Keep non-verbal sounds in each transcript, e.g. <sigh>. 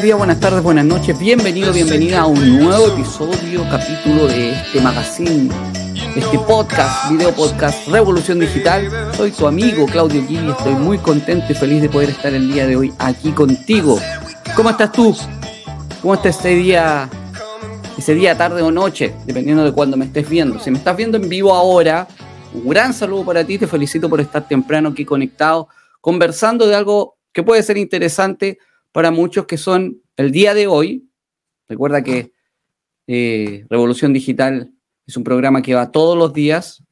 buenos días, buenas tardes, buenas noches. Bienvenido, bienvenida a un nuevo episodio, capítulo de este magazine, este podcast, video podcast Revolución Digital. Soy tu amigo Claudio Gil y estoy muy contento y feliz de poder estar el día de hoy aquí contigo. ¿Cómo estás tú? ¿Cómo está ese día, ese día tarde o noche, dependiendo de cuándo me estés viendo? Si me estás viendo en vivo ahora, un gran saludo para ti, te felicito por estar temprano aquí conectado, conversando de algo que puede ser interesante para muchos que son el día de hoy. Recuerda que eh, Revolución Digital es un programa que va todos los días,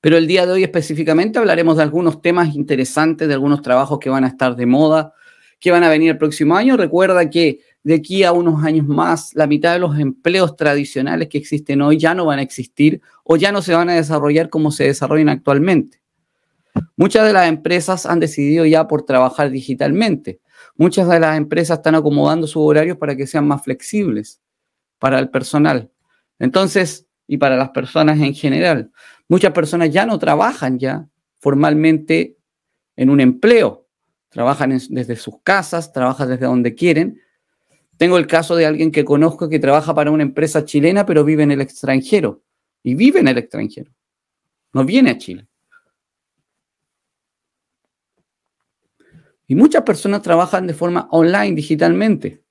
pero el día de hoy específicamente hablaremos de algunos temas interesantes, de algunos trabajos que van a estar de moda, que van a venir el próximo año. Recuerda que de aquí a unos años más, la mitad de los empleos tradicionales que existen hoy ya no van a existir o ya no se van a desarrollar como se desarrollan actualmente. Muchas de las empresas han decidido ya por trabajar digitalmente. Muchas de las empresas están acomodando sus horarios para que sean más flexibles para el personal. Entonces, y para las personas en general. Muchas personas ya no trabajan ya formalmente en un empleo. Trabajan desde sus casas, trabajan desde donde quieren. Tengo el caso de alguien que conozco que trabaja para una empresa chilena, pero vive en el extranjero. Y vive en el extranjero. No viene a Chile. Y muchas personas trabajan de forma online, digitalmente.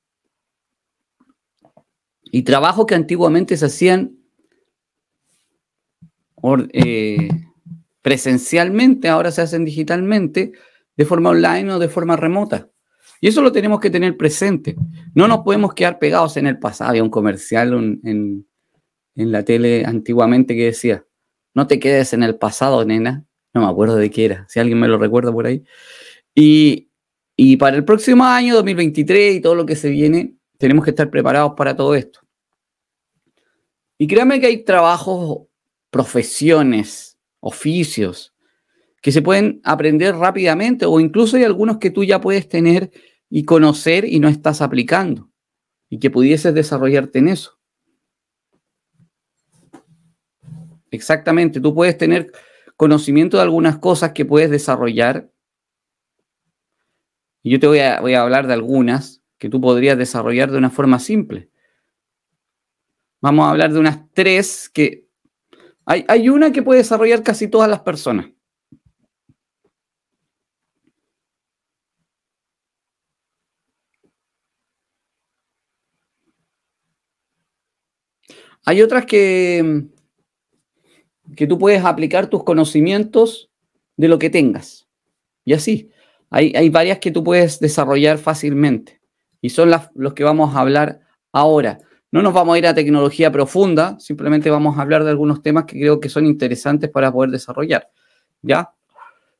Y trabajos que antiguamente se hacían eh, presencialmente, ahora se hacen digitalmente, de forma online o de forma remota. Y eso lo tenemos que tener presente. No nos podemos quedar pegados en el pasado. Había un comercial en, en la tele antiguamente que decía, no te quedes en el pasado, nena. No me acuerdo de qué era, si alguien me lo recuerda por ahí. Y, y para el próximo año, 2023 y todo lo que se viene, tenemos que estar preparados para todo esto. Y créanme que hay trabajos, profesiones, oficios que se pueden aprender rápidamente o incluso hay algunos que tú ya puedes tener y conocer y no estás aplicando y que pudieses desarrollarte en eso. Exactamente, tú puedes tener conocimiento de algunas cosas que puedes desarrollar y yo te voy a, voy a hablar de algunas que tú podrías desarrollar de una forma simple. Vamos a hablar de unas tres que... Hay, hay una que puede desarrollar casi todas las personas. Hay otras que, que tú puedes aplicar tus conocimientos de lo que tengas. Y así. Hay, varias que tú puedes desarrollar fácilmente y son las, los que vamos a hablar ahora. No nos vamos a ir a tecnología profunda, simplemente vamos a hablar de algunos temas que creo que son interesantes para poder desarrollar. ¿Ya?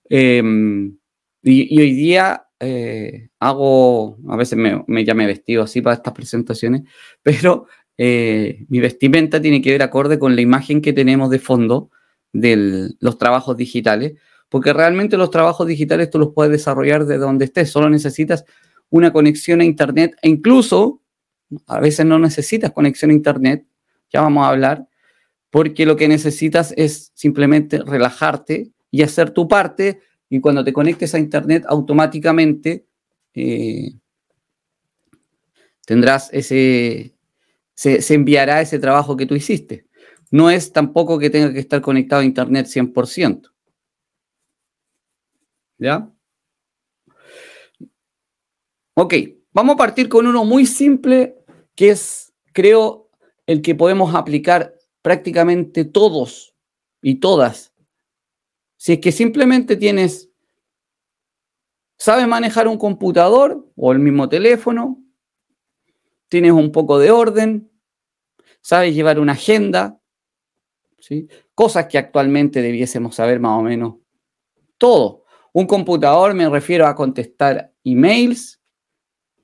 Em, y, hoy día eh, hago, a veces me, me ya vestido así para estas presentaciones, <laughs> pero eh, mi vestimenta tiene que ver acorde con la imagen que tenemos de fondo de los trabajos digitales porque realmente los trabajos digitales tú los puedes desarrollar desde donde estés, solo necesitas una conexión a Internet e incluso a veces no necesitas conexión a Internet, ya vamos a hablar, porque lo que necesitas es simplemente relajarte y hacer tu parte y cuando te conectes a Internet automáticamente eh, tendrás ese, se, se enviará ese trabajo que tú hiciste. No es tampoco que tenga que estar conectado a Internet 100%. ¿Ya? Ok, vamos a partir con uno muy simple que es, creo, el que podemos aplicar prácticamente todos y todas. Si es que simplemente tienes, sabes manejar un computador o el mismo teléfono, tienes un poco de orden, sabes llevar una agenda, ¿sí? cosas que actualmente debiésemos saber más o menos todo. Un computador me refiero a contestar emails,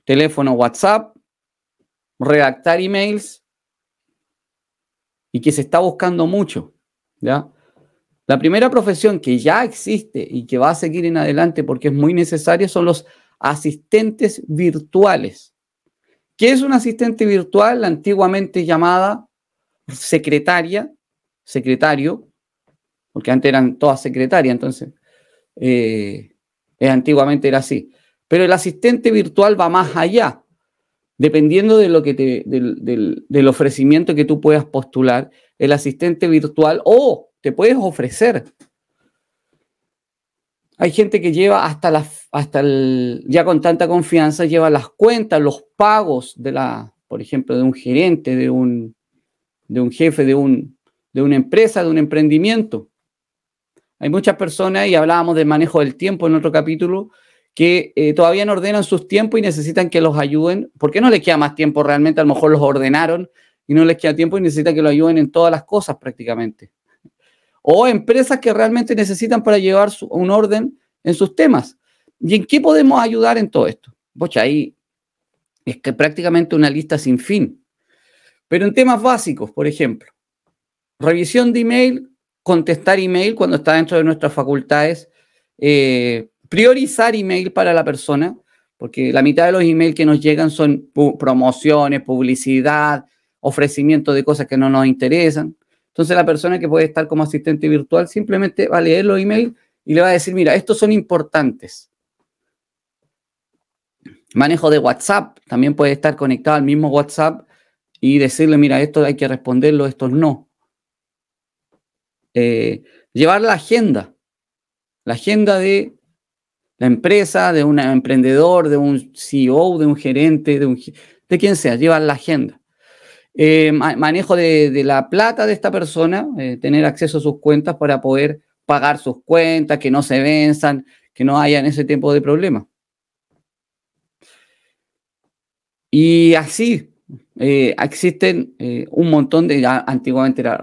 teléfono WhatsApp, redactar emails y que se está buscando mucho, ¿ya? La primera profesión que ya existe y que va a seguir en adelante porque es muy necesaria son los asistentes virtuales. ¿Qué es un asistente virtual? Antiguamente llamada secretaria, secretario, porque antes eran todas secretarias, entonces eh, antiguamente era así. Pero el asistente virtual va más allá, dependiendo de lo que te, del, del, ofrecimiento que tú puedas postular, el asistente virtual o te puedes ofrecer. Hay gente que lleva hasta, la, hasta el, ya con tanta confianza, lleva las cuentas, los pagos de la, por ejemplo, de un gerente, de un, de un jefe, de, un, de una empresa, de un emprendimiento. Hay muchas personas, y hablábamos del manejo del tiempo en otro capítulo, que eh, todavía no ordenan sus tiempos y necesitan que los ayuden. ¿Por qué no les queda más tiempo realmente? A lo mejor los ordenaron y no les queda tiempo y necesitan que lo ayuden en todas las cosas prácticamente. O empresas que realmente necesitan para llevar un orden en sus temas. ¿Y en qué podemos ayudar en todo esto? Pues ahí es que prácticamente una lista sin fin. Pero en temas básicos, por ejemplo, revisión de email, contestar email cuando está dentro de nuestras facultades, eh, priorizar email para la persona, porque la mitad de los emails que nos llegan son promociones, publicidad, ofrecimiento de cosas que no nos interesan. Entonces la persona que puede estar como asistente virtual simplemente va a leer los emails y le va a decir, mira, estos son importantes. Manejo de WhatsApp, también puede estar conectado al mismo WhatsApp y decirle, mira, esto hay que responderlo, estos no. Eh, llevar la agenda, la agenda de la empresa, de un emprendedor, de un CEO, de un gerente, de, quien sea, llevar la agenda. Eh, manejo de, la plata de esta persona, eh, tener acceso a sus cuentas para poder pagar sus cuentas, que no se venzan, que no haya en ese tiempo de problemas. Y así existen un montón de, antiguamente era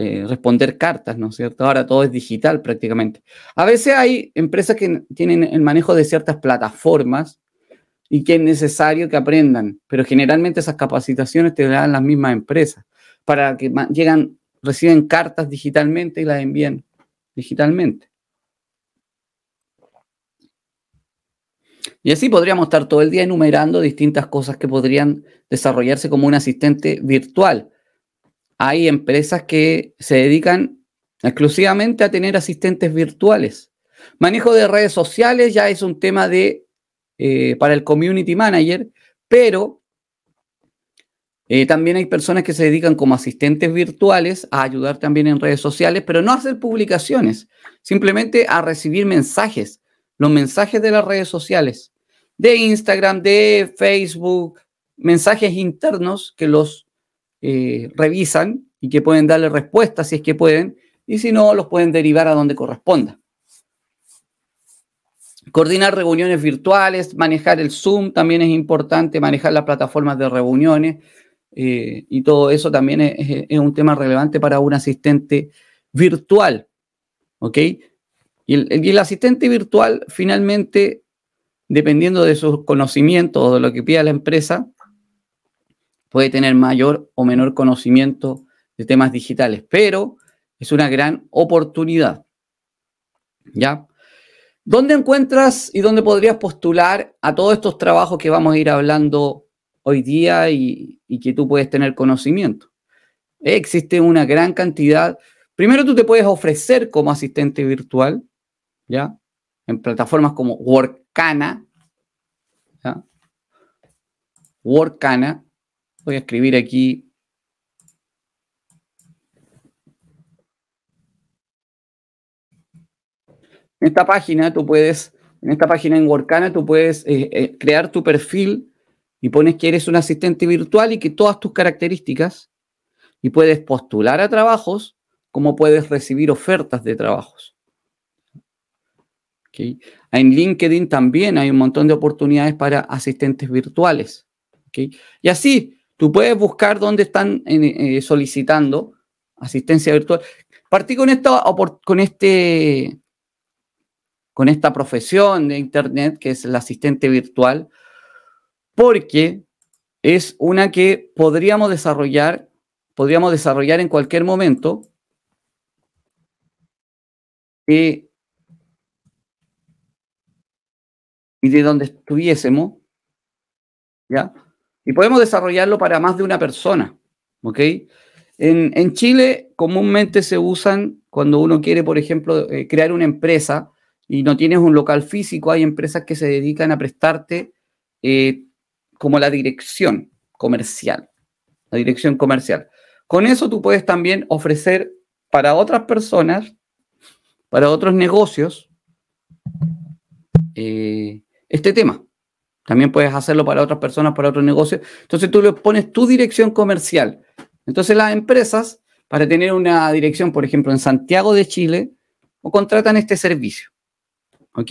eh, responder cartas, ¿no es cierto? Ahora todo es digital prácticamente. A veces hay empresas que tienen el manejo de ciertas plataformas y que es necesario que aprendan, pero generalmente esas capacitaciones te dan las mismas empresas para que llegan, reciben cartas digitalmente y las envían digitalmente. Y así podríamos estar todo el día enumerando distintas cosas que podrían desarrollarse como un asistente virtual hay empresas que se dedican exclusivamente a tener asistentes virtuales. Manejo de redes sociales ya es un tema de, eh, para el community manager, pero eh, también hay personas que se dedican como asistentes virtuales a ayudar también en redes sociales, pero no a hacer publicaciones, simplemente a recibir mensajes, los mensajes de las redes sociales, de Instagram, de Facebook, mensajes internos que los eh, revisan y que pueden darle respuesta si es que pueden, y si no, los pueden derivar a donde corresponda. Coordinar reuniones virtuales, manejar el Zoom también es importante, manejar las plataformas de reuniones eh, y todo eso también es, un tema relevante para un asistente virtual. ¿Ok? Y el, el asistente virtual finalmente, dependiendo de sus conocimientos o de lo que pida la empresa, puede tener mayor o menor conocimiento de temas digitales, pero es una gran oportunidad. ¿Ya? ¿Dónde encuentras y dónde podrías postular a todos estos trabajos que vamos a ir hablando hoy día y, que tú puedes tener conocimiento? Existe una gran cantidad. Primero tú te puedes ofrecer como asistente virtual, ¿ya? En plataformas como Workana, ¿ya? Workana, Voy a escribir aquí. En esta página tú puedes, en esta página en Workana tú puedes eh, eh, crear tu perfil y pones que eres un asistente virtual y que todas tus características y puedes postular a trabajos como puedes recibir ofertas de trabajos. En LinkedIn también hay un montón de oportunidades para asistentes virtuales. Y así, Tú puedes buscar dónde están eh, solicitando asistencia virtual. Partí con, esta, con, este, con esta profesión de Internet, que es el asistente virtual, porque es una que podríamos desarrollar, podríamos desarrollar en cualquier momento. y de donde estuviésemos, ¿ya? Y podemos desarrollarlo para más de una persona. ¿Ok? En, Chile comúnmente se usan cuando uno quiere, por ejemplo, eh, crear una empresa y no tienes un local físico, hay empresas que se dedican a prestarte eh, como la dirección comercial. La dirección comercial. Con eso tú puedes también ofrecer para otras personas, para otros negocios, eh, este tema. También puedes hacerlo para otras personas, para otros negocios. Entonces tú le pones tu dirección comercial. Entonces las empresas, para tener una dirección, por ejemplo, en Santiago de Chile, o contratan este servicio. ¿Ok?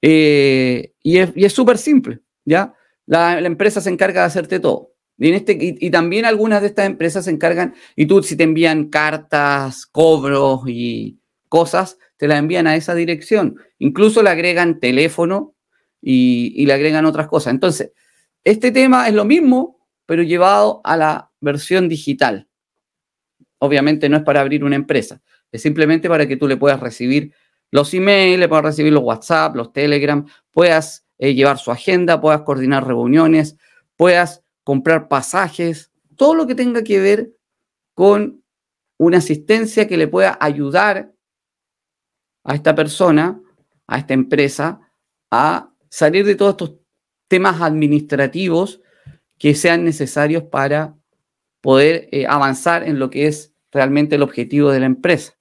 Eh, y es súper simple, ¿ya? La, empresa se encarga de hacerte todo. Y, este, y, también algunas de estas empresas se encargan, y tú si te envían cartas, cobros y cosas, te las envían a esa dirección. Incluso le agregan teléfono y, le agregan otras cosas. Entonces, este tema es lo mismo, pero llevado a la versión digital. Obviamente no es para abrir una empresa, es simplemente para que tú le puedas recibir los emails, le puedas recibir los WhatsApp, los Telegram, puedas eh, llevar su agenda, puedas coordinar reuniones, puedas comprar pasajes, todo lo que tenga que ver con una asistencia que le pueda ayudar a esta persona, a esta empresa, a salir de todos estos temas administrativos que sean necesarios para poder eh, avanzar en lo que es realmente el objetivo de la empresa,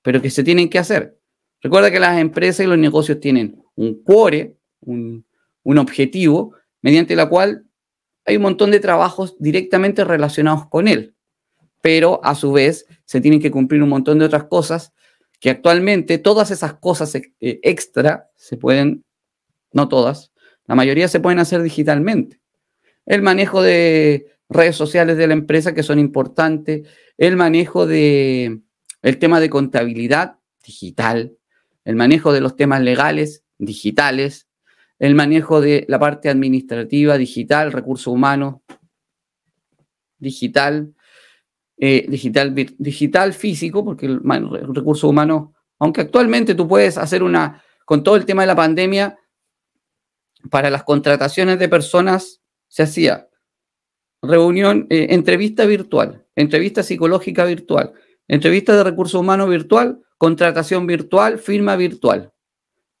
pero que se tienen que hacer. Recuerda que las empresas y los negocios tienen un core, un, un objetivo, mediante la cual hay un montón de trabajos directamente relacionados con él, pero a su vez se tienen que cumplir un montón de otras cosas que actualmente todas esas cosas eh, extra se pueden no todas, la mayoría se pueden hacer digitalmente. El manejo de redes sociales de la empresa que son importantes, el manejo de el tema de contabilidad digital, el manejo de los temas legales digitales, el manejo de la parte administrativa digital, recursos humanos digital, eh, digital, digital físico, porque el, el recurso humano, aunque actualmente tú puedes hacer una, con todo el tema de la pandemia, para las contrataciones de personas se hacía reunión, eh, entrevista virtual, entrevista psicológica virtual, entrevista de recursos humanos virtual, contratación virtual, firma virtual.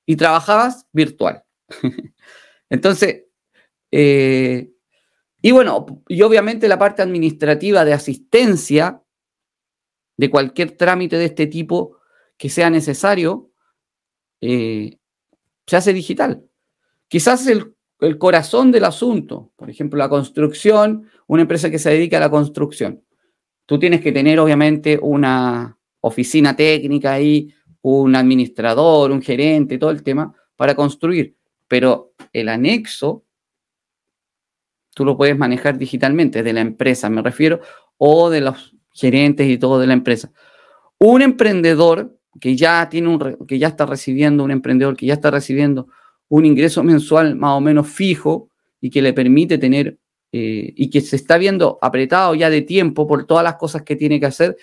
Y trabajabas virtual. <laughs> Entonces, eh, y bueno, y obviamente la parte administrativa de asistencia de cualquier trámite de este tipo que sea necesario, eh, se hace digital. Quizás el, corazón del asunto, por ejemplo, la construcción, una empresa que se dedica a la construcción. Tú tienes que tener, obviamente, una oficina técnica ahí, un administrador, un gerente, todo el tema, para construir. Pero el anexo, tú lo puedes manejar digitalmente, de la empresa, me refiero, o de los gerentes y todo de la empresa. Un emprendedor que ya tiene un, que ya está recibiendo, un emprendedor que ya está recibiendo un ingreso mensual más o menos fijo y que le permite tener eh, y que se está viendo apretado ya de tiempo por todas las cosas que tiene que hacer,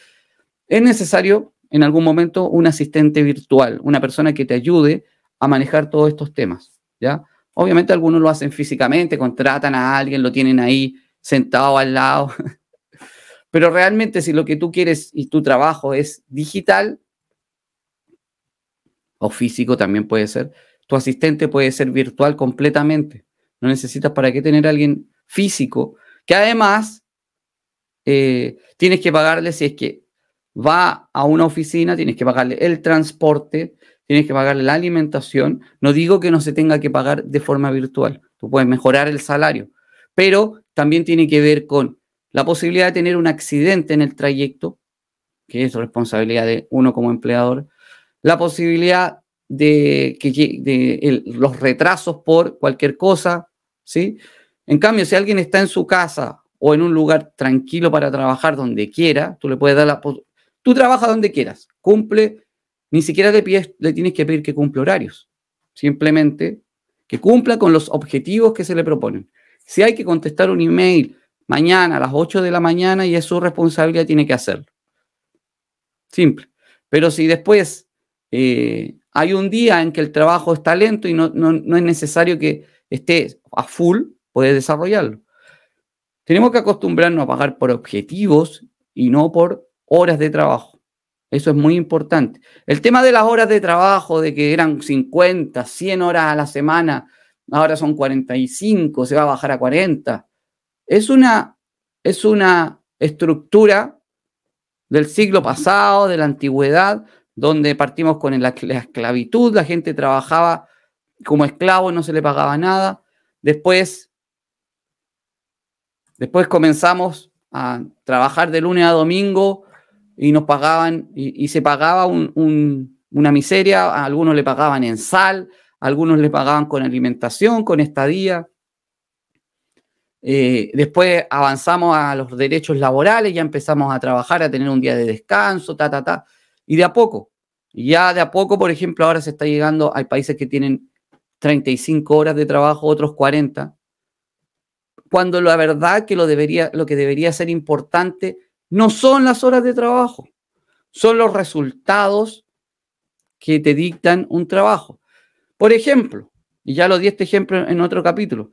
es necesario en algún momento un asistente virtual, una persona que te ayude a manejar todos estos temas, ¿ya? Obviamente algunos lo hacen físicamente, contratan a alguien, lo tienen ahí sentado al lado, <laughs> pero realmente si lo que tú quieres y tu trabajo es digital o físico también puede ser, tu asistente puede ser virtual completamente. No necesitas para qué tener a alguien físico, que además eh, tienes que pagarle si es que va a una oficina, tienes que pagarle el transporte, tienes que pagarle la alimentación. No digo que no se tenga que pagar de forma virtual, tú puedes mejorar el salario, pero también tiene que ver con la posibilidad de tener un accidente en el trayecto, que es responsabilidad de uno como empleador, la posibilidad de, que, los retrasos por cualquier cosa, ¿sí? En cambio, si alguien está en su casa o en un lugar tranquilo para trabajar donde quiera, tú le puedes dar la... Tú trabajas donde quieras, cumple, ni siquiera le, le tienes que pedir que cumpla horarios, simplemente que cumpla con los objetivos que se le proponen. Si hay que contestar un email mañana a las 8 de la mañana y es su responsabilidad, tiene que hacerlo. Simple. Pero si después eh, hay un día en que el trabajo está lento y no, es necesario que esté a full, puedes desarrollarlo. Tenemos que acostumbrarnos a pagar por objetivos y no por horas de trabajo. Eso es muy importante. El tema de las horas de trabajo, de que eran 50, 100 horas a la semana, ahora son 45, se va a bajar a 40. Es una, es una estructura del siglo pasado, de la antigüedad, donde partimos con la, esclavitud, la gente trabajaba como esclavo, no se le pagaba nada. Después, después comenzamos a trabajar de lunes a domingo y nos pagaban, y, se pagaba una miseria, algunos le pagaban en sal, algunos le pagaban con alimentación, con estadía. Eh, después avanzamos a los derechos laborales, ya empezamos a trabajar, a tener un día de descanso, ta, ta, ta. Y de a poco, ya de a poco, por ejemplo, ahora se está llegando, hay países que tienen 35 horas de trabajo, otros 40, cuando la verdad que lo, debería, lo que debería ser importante no son las horas de trabajo, son los resultados que te dictan un trabajo. Por ejemplo, y ya lo di este ejemplo en otro capítulo,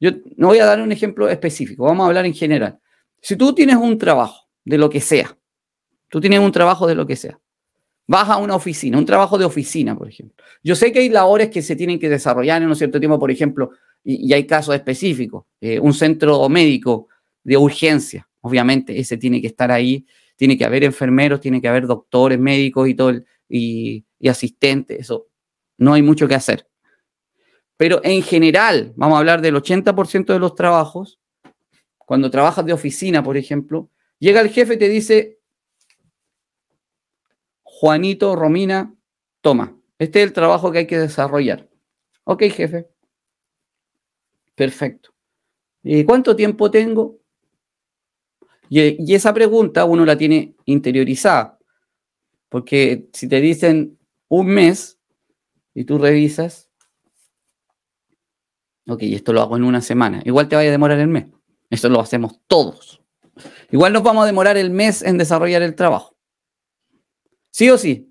yo no voy a dar un ejemplo específico, vamos a hablar en general. Si tú tienes un trabajo de lo que sea, tú tienes un trabajo de lo que sea, vas a una oficina, un trabajo de oficina, por ejemplo. Yo sé que hay labores que se tienen que desarrollar en un cierto tiempo, por ejemplo, y, hay casos específicos, eh, un centro médico de urgencia, obviamente, ese tiene que estar ahí, tiene que haber enfermeros, tiene que haber doctores, médicos y todo, y, y asistentes, eso no hay mucho que hacer. Pero en general, vamos a hablar del 80% de los trabajos, cuando trabajas de oficina, por ejemplo, llega el jefe y te dice, Juanito, Romina, toma, este es el trabajo que hay que desarrollar. Ok, jefe. Perfecto. ¿Y cuánto tiempo tengo? Y, y, esa pregunta uno la tiene interiorizada, porque si te dicen un mes y tú revisas, Ok, esto lo hago en una semana. Igual te vaya a demorar el mes. Esto lo hacemos todos. Igual nos vamos a demorar el mes en desarrollar el trabajo. ¿Sí o sí?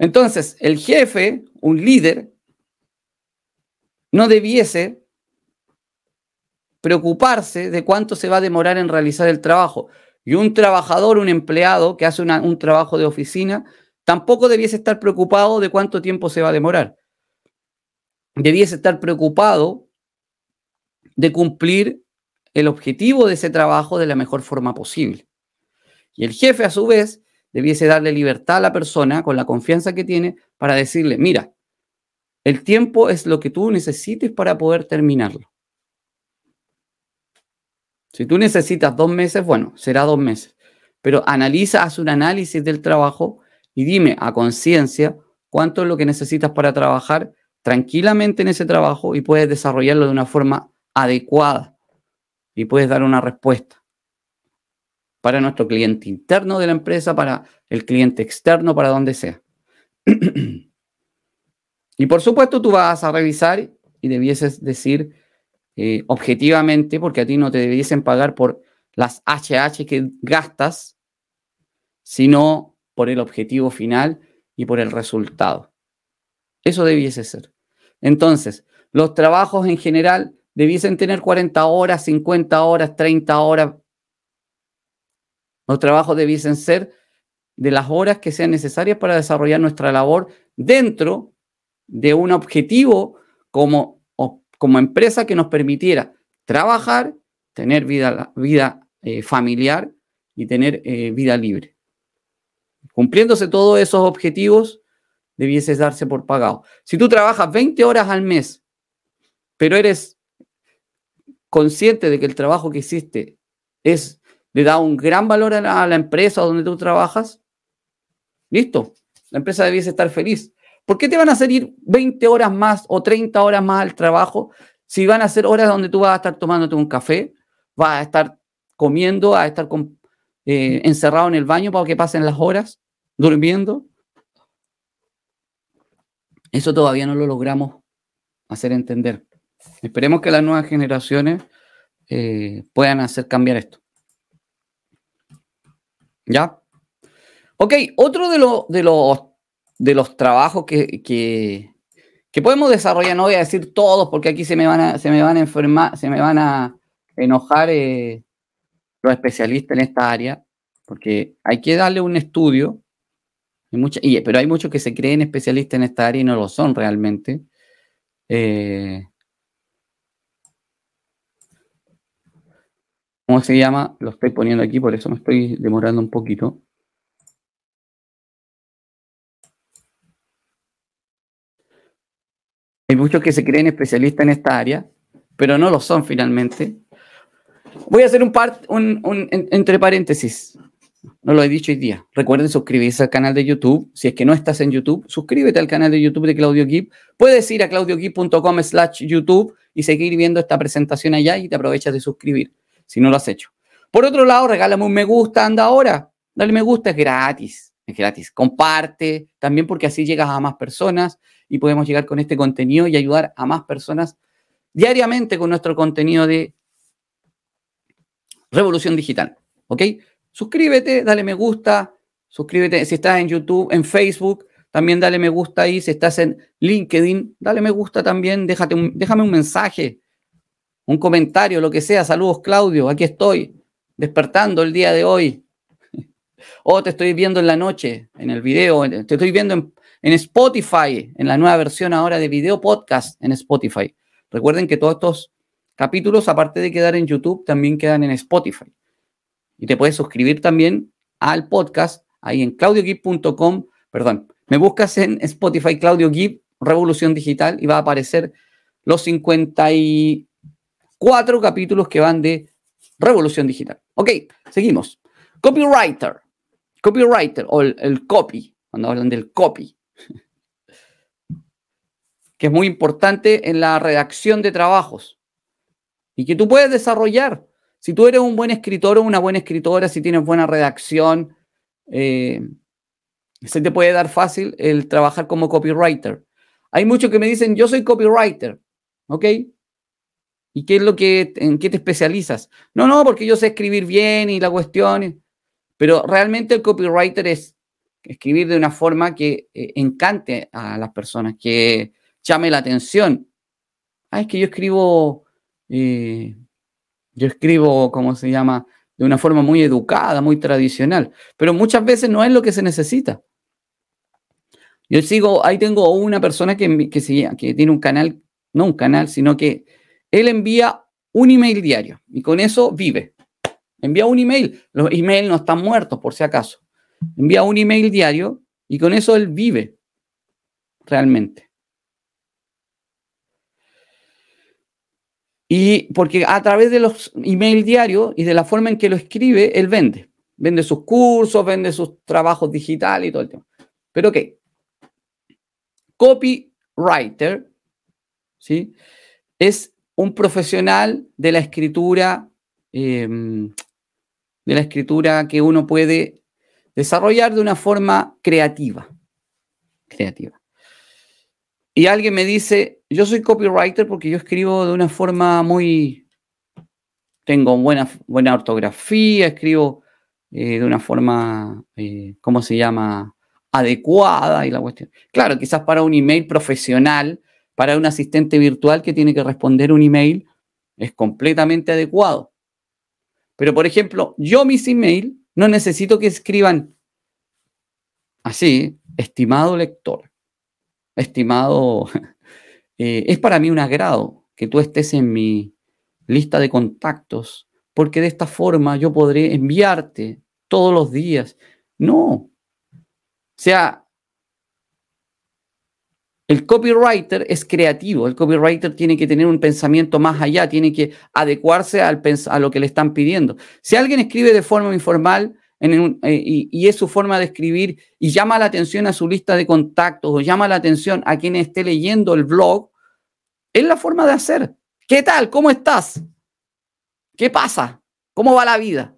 Entonces, el jefe, un líder, no debiese preocuparse de cuánto se va a demorar en realizar el trabajo. Y un trabajador, un empleado que hace un trabajo de oficina, tampoco debiese estar preocupado de cuánto tiempo se va a demorar debiese estar preocupado de cumplir el objetivo de ese trabajo de la mejor forma posible. Y el jefe, a su vez, debiese darle libertad a la persona con la confianza que tiene para decirle, mira, el tiempo es lo que tú necesites para poder terminarlo. Si tú necesitas dos meses, bueno, será dos meses. Pero analiza, haz un análisis del trabajo y dime a conciencia cuánto es lo que necesitas para trabajar tranquilamente en ese trabajo y puedes desarrollarlo de una forma adecuada y puedes dar una respuesta para nuestro cliente interno de la empresa, para el cliente externo, para donde sea. <clears throat> y por supuesto tú vas a revisar y debieses decir eh, objetivamente, porque a ti no te debiesen pagar por las HH que gastas, sino por el objetivo final y por el resultado. Eso debiese ser. Entonces, los trabajos en general debiesen tener 40 horas, 50 horas, 30 horas. Los trabajos debiesen ser de las horas que sean necesarias para desarrollar nuestra labor dentro de un objetivo como, como empresa que nos permitiera trabajar, tener vida, vida eh, familiar y tener eh, vida libre. Cumpliéndose todos esos objetivos, debieses darse por pagado. Si tú trabajas 20 horas al mes, pero eres consciente de que el trabajo que hiciste es, le da un gran valor a la, empresa donde tú trabajas, listo, la empresa debiese estar feliz. ¿Por qué te van a hacer ir 20 horas más o 30 horas más al trabajo si van a ser horas donde tú vas a estar tomándote un café, vas a estar comiendo, vas a estar eh, encerrado en el baño para que pasen las horas, durmiendo? Eso todavía no lo logramos hacer entender. Esperemos que las nuevas generaciones eh, puedan hacer cambiar esto. ¿Ya? Ok, otro de, de, los, de los trabajos que, que, podemos desarrollar, no voy a decir todos porque aquí se me van a, se me van a enfermar, se me van a enojar eh, los especialistas en esta área, porque hay que darle un estudio y pero hay muchos que se creen especialistas en esta área y no lo son realmente. Eh, ¿Cómo se llama? Lo estoy poniendo aquí, por eso me estoy demorando un poquito. Hay muchos que se creen especialistas en esta área, pero no lo son finalmente. Voy a hacer un, par, un, entre paréntesis. No lo he dicho hoy día. Recuerden suscribirse al canal de YouTube. Si es que no estás en YouTube, suscríbete al canal de YouTube de Claudio Gibb. Puedes ir a claudiogibb.com slash YouTube y seguir viendo esta presentación allá y te aprovechas de suscribir si no lo has hecho. Por otro lado, regálame un me gusta, anda ahora. Dale me gusta, es gratis. Es gratis. Comparte también porque así llegas a más personas y podemos llegar con este contenido y ayudar a más personas diariamente con nuestro contenido de revolución digital. ¿Ok? Suscríbete, dale me gusta, suscríbete si estás en YouTube, en Facebook, también dale me gusta ahí. Si estás en LinkedIn, dale me gusta también, déjate un, déjame un mensaje, un comentario, lo que sea. Saludos, Claudio, aquí estoy, despertando el día de hoy. <laughs> O te estoy viendo en la noche, en el video, te estoy viendo en, en Spotify, en la nueva versión ahora de video podcast en Spotify. Recuerden que todos estos capítulos, aparte de quedar en YouTube, también quedan en Spotify. Y te puedes suscribir también al podcast ahí en claudiogip.com, perdón, me buscas en Spotify Claudio Gibb, Revolución Digital, y va a aparecer los 54 capítulos que van de Revolución Digital. Ok, seguimos. Copywriter. Copywriter o el, el copy, cuando hablan del copy, <laughs> que es muy importante en la redacción de trabajos y que tú puedes desarrollar. Si tú eres un buen escritor o una buena escritora, si tienes buena redacción, eh, se te puede dar fácil el trabajar como copywriter. Hay muchos que me dicen, yo soy copywriter, ¿ok? ¿Y qué es lo que, en qué te especializas? No, no, porque yo sé escribir bien y la cuestión, pero realmente el copywriter es escribir de una forma que eh, encante a las personas, que llame la atención. Ah, es que yo escribo eh, yo escribo, ¿cómo se llama? De una forma muy educada, muy tradicional, pero muchas veces no es lo que se necesita. Yo sigo, ahí tengo una persona que, que, que tiene un canal, no un canal, sino que él envía un email diario y con eso vive. Envía un email, los emails no están muertos por si acaso. Envía un email diario y con eso él vive realmente. Y porque a través de los email diarios y de la forma en que lo escribe, él vende. Vende sus cursos, vende sus trabajos digitales y todo el tema. Pero ¿qué? Copywriter, ¿sí? Es un profesional de la escritura, em, de la escritura que uno puede desarrollar de una forma creativa. Creativa. Y alguien me dice, yo soy copywriter porque yo escribo de una forma muy... Tengo buena, buena ortografía, escribo eh, de una forma, eh, ¿cómo se llama? Adecuada y la cuestión. Claro, quizás para un email profesional, para un asistente virtual que tiene que responder un email, es completamente adecuado. Pero, por ejemplo, yo mis email no necesito que escriban así, estimado lector, estimado <laughs> eh, es para mí un agrado que tú estés en mi lista de contactos, porque de esta forma yo podré enviarte todos los días. No. O sea, el copywriter es creativo, el copywriter tiene que tener un pensamiento más allá, tiene que adecuarse a lo que le están pidiendo. Si alguien escribe de forma informal eh, y, y, es su forma de escribir y llama la atención a su lista de contactos o llama la atención a quien esté leyendo el blog, es la forma de hacer. ¿Qué tal? ¿Cómo estás? ¿Qué pasa? ¿Cómo va la vida?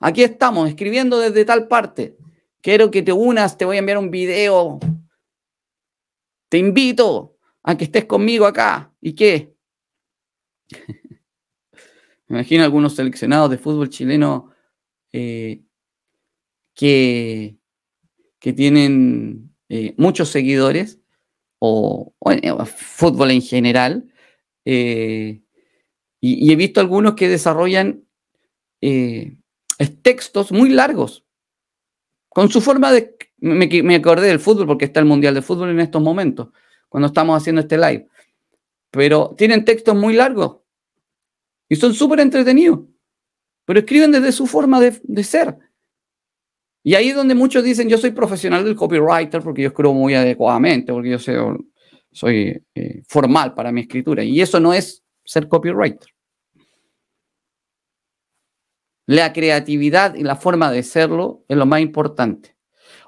Aquí estamos, escribiendo desde tal parte. Quiero que te unas, te voy a enviar un video. Te invito a que estés conmigo acá. ¿Y qué? <laughs> Me imagino algunos seleccionados de fútbol chileno eh, que, que tienen eh, muchos seguidores o, fútbol en general. Eh, y, he visto algunos que desarrollan eh, textos muy largos, con su forma de... Me, acordé del fútbol porque está el Mundial de Fútbol en estos momentos. cuando estamos haciendo este live. Pero tienen textos muy largos y son súper entretenidos, pero escriben desde su forma de, ser. Y ahí es donde muchos dicen, yo soy profesional del copywriter porque yo escribo muy adecuadamente, porque yo soy, eh, formal para mi escritura. Y eso no es ser copywriter. La creatividad y la forma de serlo es lo más importante.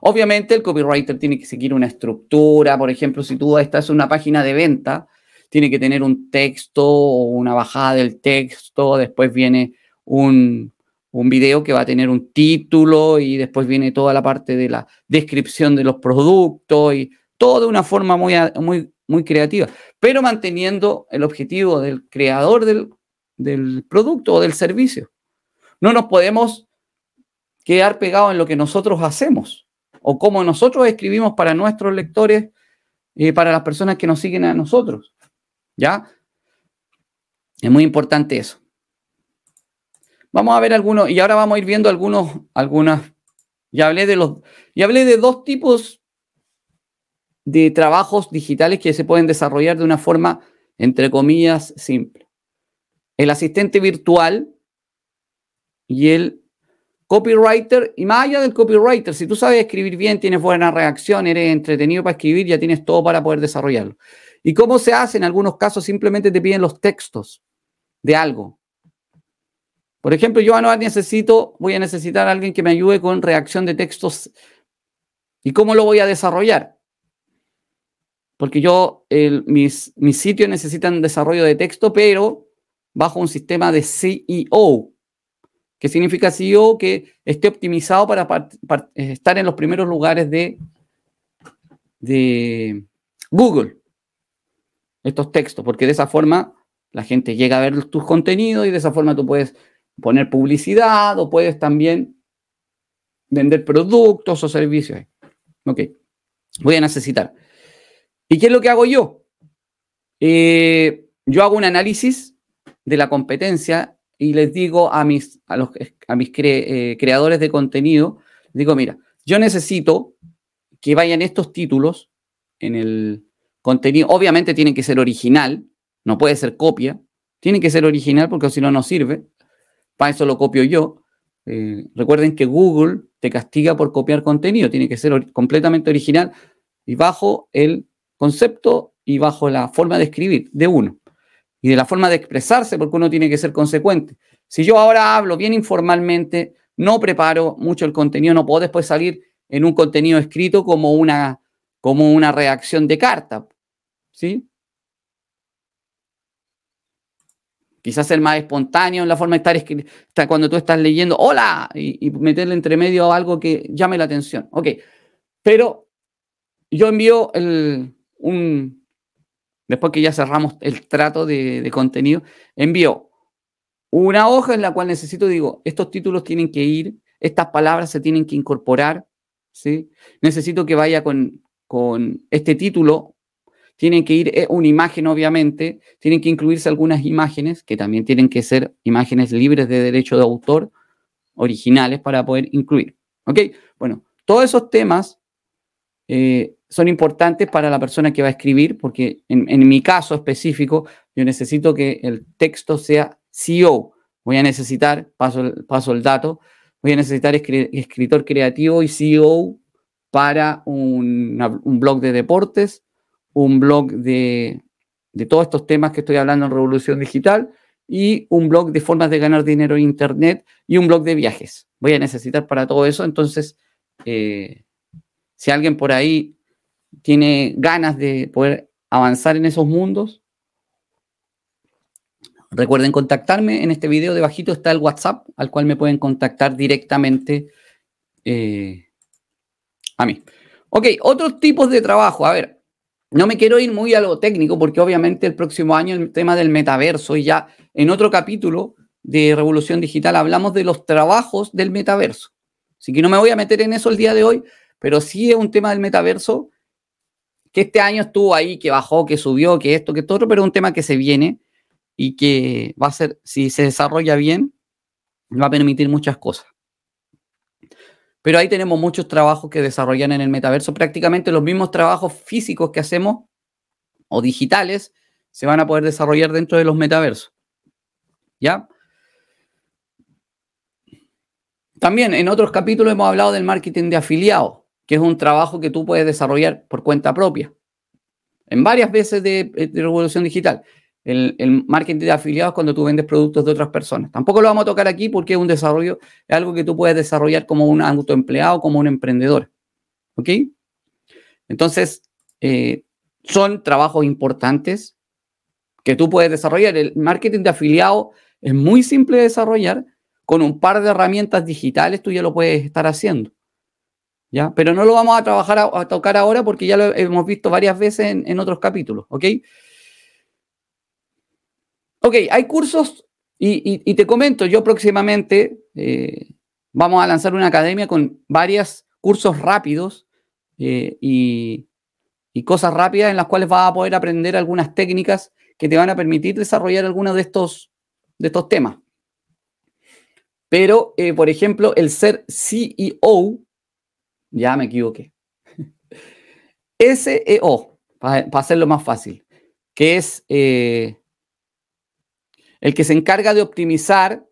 Obviamente el copywriter tiene que seguir una estructura, por ejemplo, si tú estás en una página de venta, tiene que tener un texto o una bajada del texto, después viene un, un video que va a tener un título y después viene toda la parte de la descripción de los productos y todo de una forma muy, muy, muy creativa, pero manteniendo el objetivo del creador del, del producto o del servicio. No nos podemos quedar pegados en lo que nosotros hacemos o cómo nosotros escribimos para nuestros lectores y para las personas que nos siguen a nosotros. ¿Ya? Es muy importante eso. Vamos a ver algunos, y ahora vamos a ir viendo algunos, algunas. Ya hablé de los, ya hablé de dos tipos de trabajos digitales que se pueden desarrollar de una forma, entre comillas, simple. El asistente virtual, y el copywriter, y más allá del copywriter, si tú sabes escribir bien, tienes buena reacción, eres entretenido para escribir, ya tienes todo para poder desarrollarlo. ¿Y cómo se hace? En algunos casos simplemente te piden los textos de algo. Por ejemplo, yo ahora necesito, voy a necesitar a alguien que me ayude con reacción de textos. ¿Y cómo lo voy a desarrollar? Porque yo, mis, mis sitios necesitan desarrollo de texto, pero bajo un sistema de CEO, ¿Qué significa SEO? Que esté optimizado para, eh, estar en los primeros lugares de, de Google. Estos textos, porque de esa forma la gente llega a ver tus contenidos y de esa forma tú puedes poner publicidad o puedes también vender productos o servicios. Ok, voy a necesitar. ¿Y qué es lo que hago yo? Eh, yo hago un análisis de la competencia y les digo a mis, a los, a mis eh, creadores de contenido, digo, mira, yo necesito que vayan estos títulos en el contenido. Obviamente tiene que ser original, no puede ser copia, tiene que ser original porque si no, no sirve. Para eso lo copio yo. Eh, recuerden que Google te castiga por copiar contenido, tiene que ser completamente original y bajo el concepto y bajo la forma de escribir de uno y de la forma de expresarse, porque uno tiene que ser consecuente. Si yo ahora hablo bien informalmente, no preparo mucho el contenido, no puedo después salir en un contenido escrito como una, como una reacción de carta. ¿Sí? Quizás ser más espontáneo en la forma de estar escrito, cuando tú estás leyendo, hola, y, meterle entre medio algo que llame la atención. Ok, pero yo envío el, un, después que ya cerramos el trato de, contenido, envío una hoja en la cual necesito, digo, estos títulos tienen que ir, estas palabras se tienen que incorporar, ¿sí? Necesito que vaya con, con este título, tienen que ir una imagen, obviamente, tienen que incluirse algunas imágenes, que también tienen que ser imágenes libres de derecho de autor, originales, para poder incluir. ¿Ok? Bueno, todos esos temas eh, son importantes para la persona que va a escribir, porque en, mi caso específico, yo necesito que el texto sea CEO. Voy a necesitar, paso el, paso el dato, voy a necesitar escritor creativo y CEO para un, blog de deportes, un blog de, de todos estos temas que estoy hablando en Revolución Digital y un blog de formas de ganar dinero en Internet y un blog de viajes. Voy a necesitar para todo eso, entonces, eh, si alguien por ahí tiene ganas de poder avanzar en esos mundos, recuerden contactarme. En este video debajito está el WhatsApp al cual me pueden contactar directamente eh, a mí. Ok, otros tipos de trabajo. A ver, no me quiero ir muy a lo técnico porque obviamente el próximo año el tema del metaverso y ya en otro capítulo de Revolución Digital hablamos de los trabajos del metaverso. Así que no me voy a meter en eso el día de hoy, pero sí es un tema del metaverso que este año estuvo ahí, que bajó, que subió, que esto, que todo pero es un tema que se viene y que va a ser, si se desarrolla bien, va a permitir muchas cosas. Pero ahí tenemos muchos trabajos que desarrollan en el metaverso, prácticamente los mismos trabajos físicos que hacemos o digitales se van a poder desarrollar dentro de los metaversos. ¿Ya? También en otros capítulos hemos hablado del marketing de afiliados, que es un trabajo que tú puedes desarrollar por cuenta propia. En varias veces de, revolución digital. El, el, marketing de afiliados cuando tú vendes productos de otras personas. Tampoco lo vamos a tocar aquí porque es un desarrollo, es algo que tú puedes desarrollar como un autoempleado, como un emprendedor. ¿Ok? Entonces, eh, son trabajos importantes que tú puedes desarrollar. El marketing de afiliado es muy simple de desarrollar. Con un par de herramientas digitales tú ya lo puedes estar haciendo. ¿Ya? Pero no lo vamos a trabajar a, tocar ahora porque ya lo hemos visto varias veces en, otros capítulos. ¿Ok? Ok, hay cursos y, te comento, yo próximamente eh, vamos a lanzar una academia con varios cursos rápidos eh, y, cosas rápidas en las cuales vas a poder aprender algunas técnicas que te van a permitir desarrollar algunos de estos, de estos temas. Pero, eh, por ejemplo, el ser CEO, ya me equivoqué. SEO, para, hacerlo más fácil, que es eh, el que se encarga de optimizar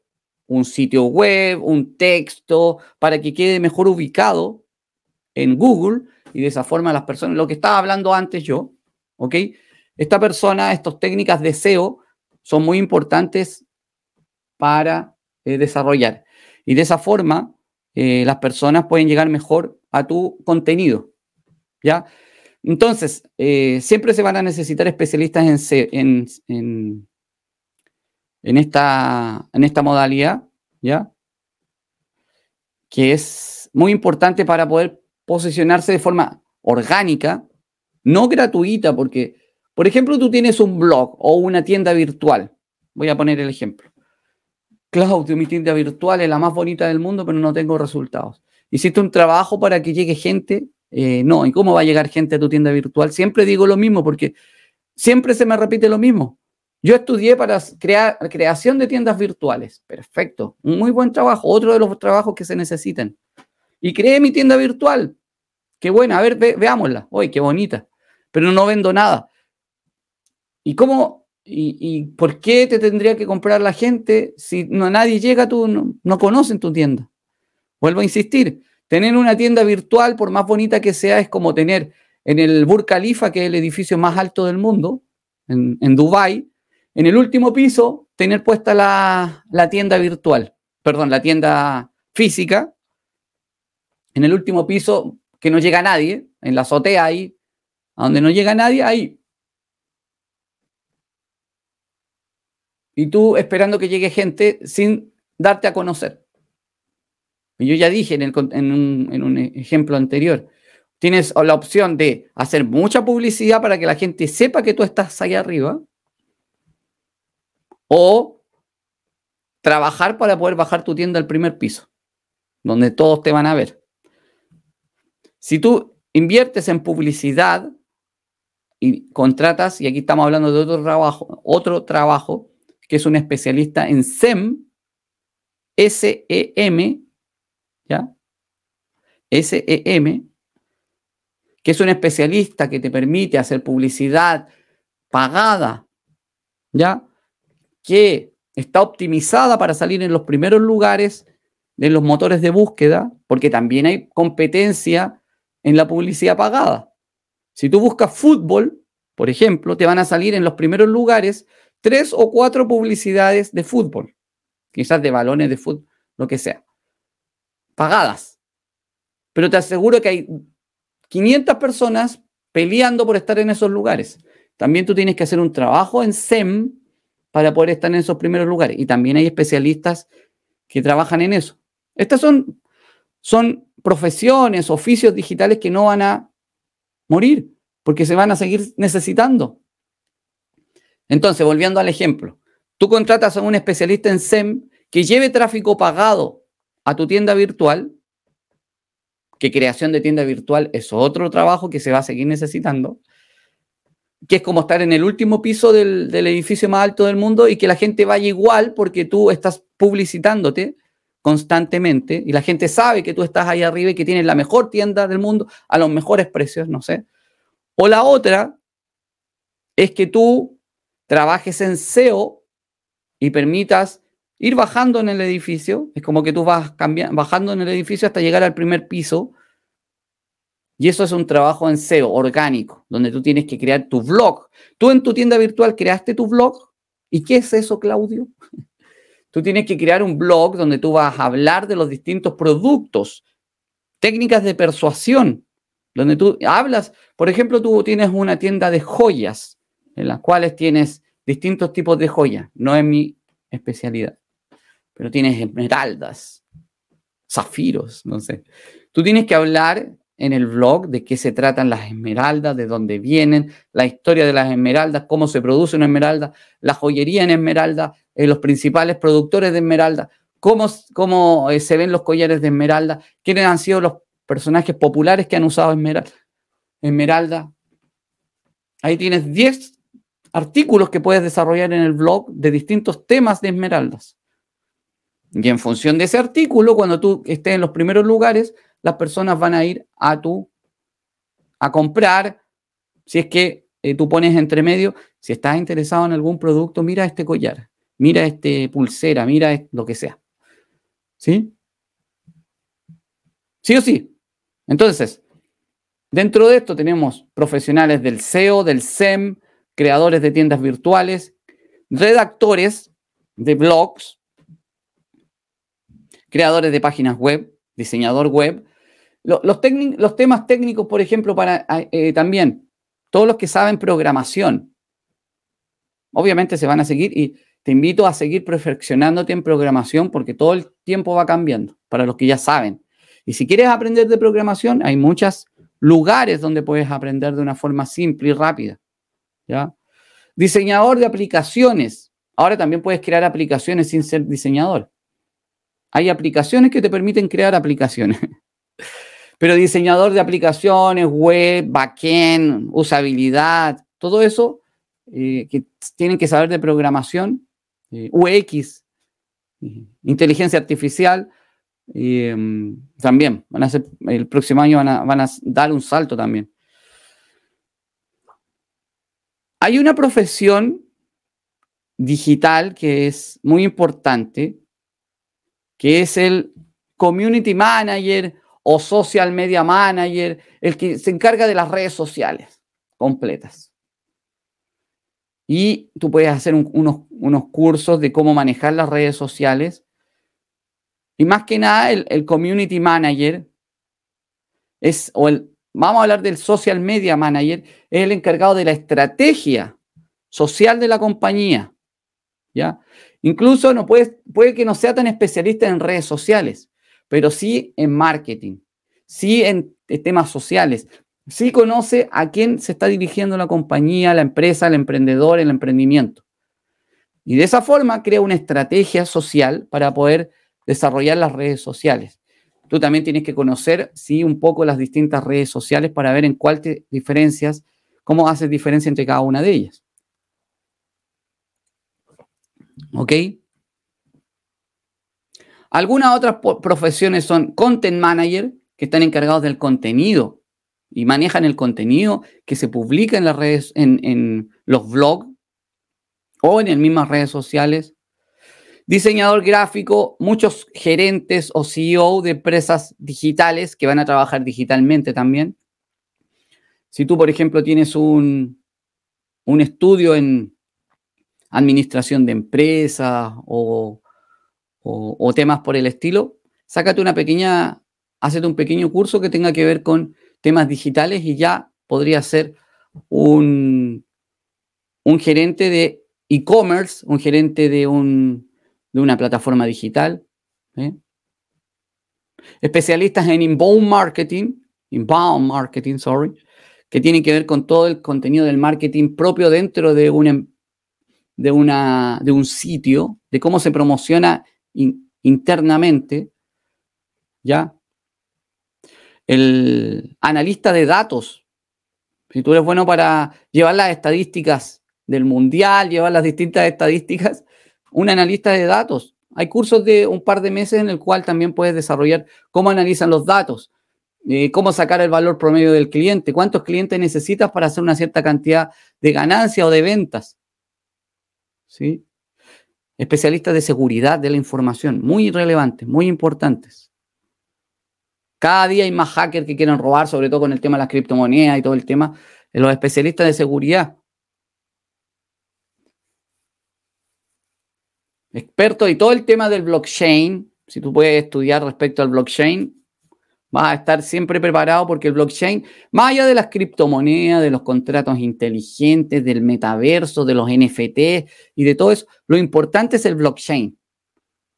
un sitio web, un texto, para que quede mejor ubicado en Google y de esa forma las personas, lo que estaba hablando antes yo, ¿ok? Esta persona, estas técnicas de SEO son muy importantes para eh, desarrollar. Y de esa forma, eh, las personas pueden llegar mejor a tu contenido, ¿ya? Entonces, eh, siempre se van a necesitar especialistas en, en, en, en, esta, en esta modalidad, ¿ya? Que es muy importante para poder posicionarse de forma orgánica, no gratuita, porque, por ejemplo, tú tienes un blog o una tienda virtual. Voy a poner el ejemplo. Claudio, mi tienda virtual es la más bonita del mundo, pero no tengo resultados. Hiciste un trabajo para que llegue gente. Eh, no, ¿y cómo va a llegar gente a tu tienda virtual? Siempre digo lo mismo, porque siempre se me repite lo mismo. Yo estudié para crear creación de tiendas virtuales. Perfecto. Un muy buen trabajo. Otro de los trabajos que se necesitan y creé mi tienda virtual. Qué buena, a ver, veámosla. Uy, qué bonita. Pero no vendo nada. ¿Y cómo? Y, por qué te tendría que comprar la gente si no, nadie llega tú no, no conocen tu tienda? Vuelvo a insistir, tener una tienda virtual, por más bonita que sea, es como tener en el Burj Khalifa, que es el edificio más alto del mundo, en, en Dubái, en el último piso, tener puesta la, la tienda virtual, perdón, la tienda física, en el último piso que no llega nadie, en la azotea ahí, a donde no llega nadie, ahí. Y tú esperando que llegue gente sin darte a conocer. Yo ya dije en, un, en un ejemplo anterior, tienes la opción de hacer mucha publicidad para que la gente sepa que tú estás ahí arriba, o trabajar para poder bajar tu tienda al primer piso, donde todos te van a ver. Si tú inviertes en publicidad y contratas, y aquí estamos hablando de otro trabajo, otro trabajo, que es un especialista en SEM, S-E-M, ¿ya? S-E-M, que es un especialista que te permite hacer publicidad pagada, ¿ya? Que está optimizada para salir en los primeros lugares de los motores de búsqueda, porque también hay competencia en la publicidad pagada. Si tú buscas fútbol, por ejemplo, te van a salir en los primeros lugares tres o cuatro publicidades de fútbol, quizás de balones de fútbol, lo que sea, pagadas. Pero te aseguro que hay 500 personas peleando por estar en esos lugares. También tú tienes que hacer un trabajo en SEM para poder estar en esos primeros lugares. Y también hay especialistas que trabajan en eso. Estas son, son profesiones, oficios digitales que no van a morir, porque se van a seguir necesitando. Entonces, volviendo al ejemplo, tú contratas a un especialista en SEM que lleve tráfico pagado a tu tienda virtual, que creación de tienda virtual es otro trabajo que se va a seguir necesitando, que es como estar en el último piso del, edificio más alto del mundo y que la gente vaya igual porque tú estás publicitándote constantemente y la gente sabe que tú estás ahí arriba y que tienes la mejor tienda del mundo a los mejores precios, no sé. O la otra, es que tú trabajes en SEO y permitas ir bajando en el edificio. Es como que tú vas bajando en el edificio hasta llegar al primer piso. Y eso es un trabajo en SEO orgánico, donde tú tienes que crear tu blog. Tú en tu tienda virtual creaste tu blog. ¿Y qué es eso, Claudio? <laughs> Tú tienes que crear un blog donde tú vas a hablar de los distintos productos, técnicas de persuasión, donde tú hablas, por ejemplo, tú tienes una tienda de joyas, en las cuales tienes distintos tipos de joyas. No es mi especialidad, pero tienes esmeraldas, zafiros, no sé. Tú tienes que hablar en el blog de qué se tratan las esmeraldas, de dónde vienen, la historia de las esmeraldas, cómo se produce una esmeralda, la joyería en esmeralda, eh, los principales productores de esmeralda, cómo, cómo eh, se ven los collares de esmeralda, quiénes han sido los personajes populares que han usado esmeralda. esmeralda. Ahí tienes 10 artículos que puedes desarrollar en el blog de distintos temas de esmeraldas. Y en función de ese artículo, cuando tú estés en los primeros lugares, las personas van a ir a tu, a comprar, si es que eh, tú pones entre medio, si estás interesado en algún producto, mira este collar, mira este pulsera, mira lo que sea. ¿Sí? Sí o sí. Entonces, dentro de esto tenemos profesionales del SEO, del SEM, creadores de tiendas virtuales, redactores de blogs, creadores de páginas web, diseñador web, los, temas técnicos, por ejemplo, para eh, también todos los que saben programación, obviamente se van a seguir y te invito a seguir perfeccionándote en programación porque todo el tiempo va cambiando para los que ya saben. Y si quieres aprender de programación, hay muchos lugares donde puedes aprender de una forma simple y rápida. ¿ya? Diseñador de aplicaciones. Ahora también puedes crear aplicaciones sin ser diseñador. Hay aplicaciones que te permiten crear aplicaciones. <laughs> Pero diseñador de aplicaciones, web, backend, usabilidad, todo eso eh, que tienen que saber de programación, eh, UX, eh, inteligencia artificial, también van a ser, el próximo año van a, van a dar un salto también. Hay una profesión digital que es muy importante, que es el community manager o social media manager, el que se encarga de las redes sociales completas. Y tú puedes hacer unos, unos, cursos de cómo manejar las redes sociales. Y más que nada, el, community manager es, o el, vamos a hablar del social media manager, es el encargado de la estrategia social de la compañía. ¿Ya? Incluso no puede, puede que no sea tan especialista en redes sociales, pero sí en marketing, sí en temas sociales, sí conoce a quién se está dirigiendo la compañía, la empresa, el emprendedor, el emprendimiento. Y de esa forma crea una estrategia social para poder desarrollar las redes sociales. Tú también tienes que conocer, sí, un poco las distintas redes sociales para ver en cuál te diferencias, cómo haces diferencia entre cada una de ellas. ¿Ok? Algunas otras profesiones son content manager, que están encargados del contenido y manejan el contenido que se publica en las redes, en, los blogs o en las mismas redes sociales. Diseñador gráfico, muchos gerentes o CEO de empresas digitales que van a trabajar digitalmente también. Si tú, por ejemplo, tienes un, un estudio en administración de empresas o o, temas por el estilo, sácate una pequeña, hazte un pequeño curso que tenga que ver con temas digitales y ya podría ser un, un gerente de e-commerce, un gerente de, un, de una plataforma digital. ¿eh? Especialistas en inbound marketing, inbound marketing, sorry, que tienen que ver con todo el contenido del marketing propio dentro de, un, de, una, de un sitio, de cómo se promociona internamente, ¿ya? El analista de datos, si tú eres bueno para llevar las estadísticas del mundial, llevar las distintas estadísticas, un analista de datos. Hay cursos de un par de meses en el cual también puedes desarrollar cómo analizan los datos. eh, cómo sacar el valor promedio del cliente, cuántos clientes necesitas para hacer una cierta cantidad de ganancia o de ventas. ¿Sí? Especialistas de seguridad de la información, muy relevantes, muy importantes. Cada día hay más hackers que quieren robar, sobre todo con el tema de las criptomonedas y todo el tema. Los especialistas de seguridad. Expertos y todo el tema del blockchain. Si tú puedes estudiar respecto al blockchain, vas a estar siempre preparado porque el blockchain, más allá de las criptomonedas, de los contratos inteligentes, del metaverso, de los NFT y de todo eso, lo importante es el blockchain.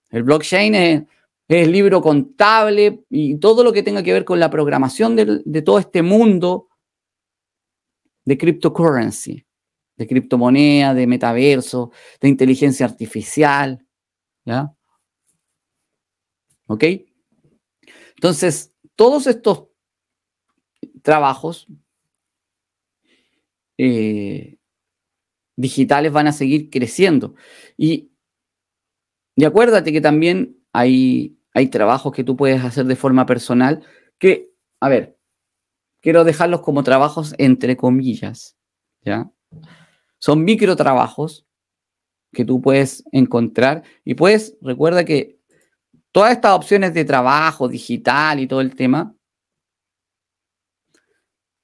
El blockchain es, el libro contable y todo lo que tenga que ver con la programación de, de todo este mundo de cryptocurrency, de criptomoneda, de metaverso, de inteligencia artificial. ¿Ya? ¿Ok? Entonces, todos estos trabajos eh, digitales van a seguir creciendo. Y, y acuérdate que también hay, hay trabajos que tú puedes hacer de forma personal que, a ver, quiero dejarlos como trabajos entre comillas, ¿ya? Son micro trabajos que tú puedes encontrar y puedes, recuerda que todas estas opciones de trabajo digital y todo el tema.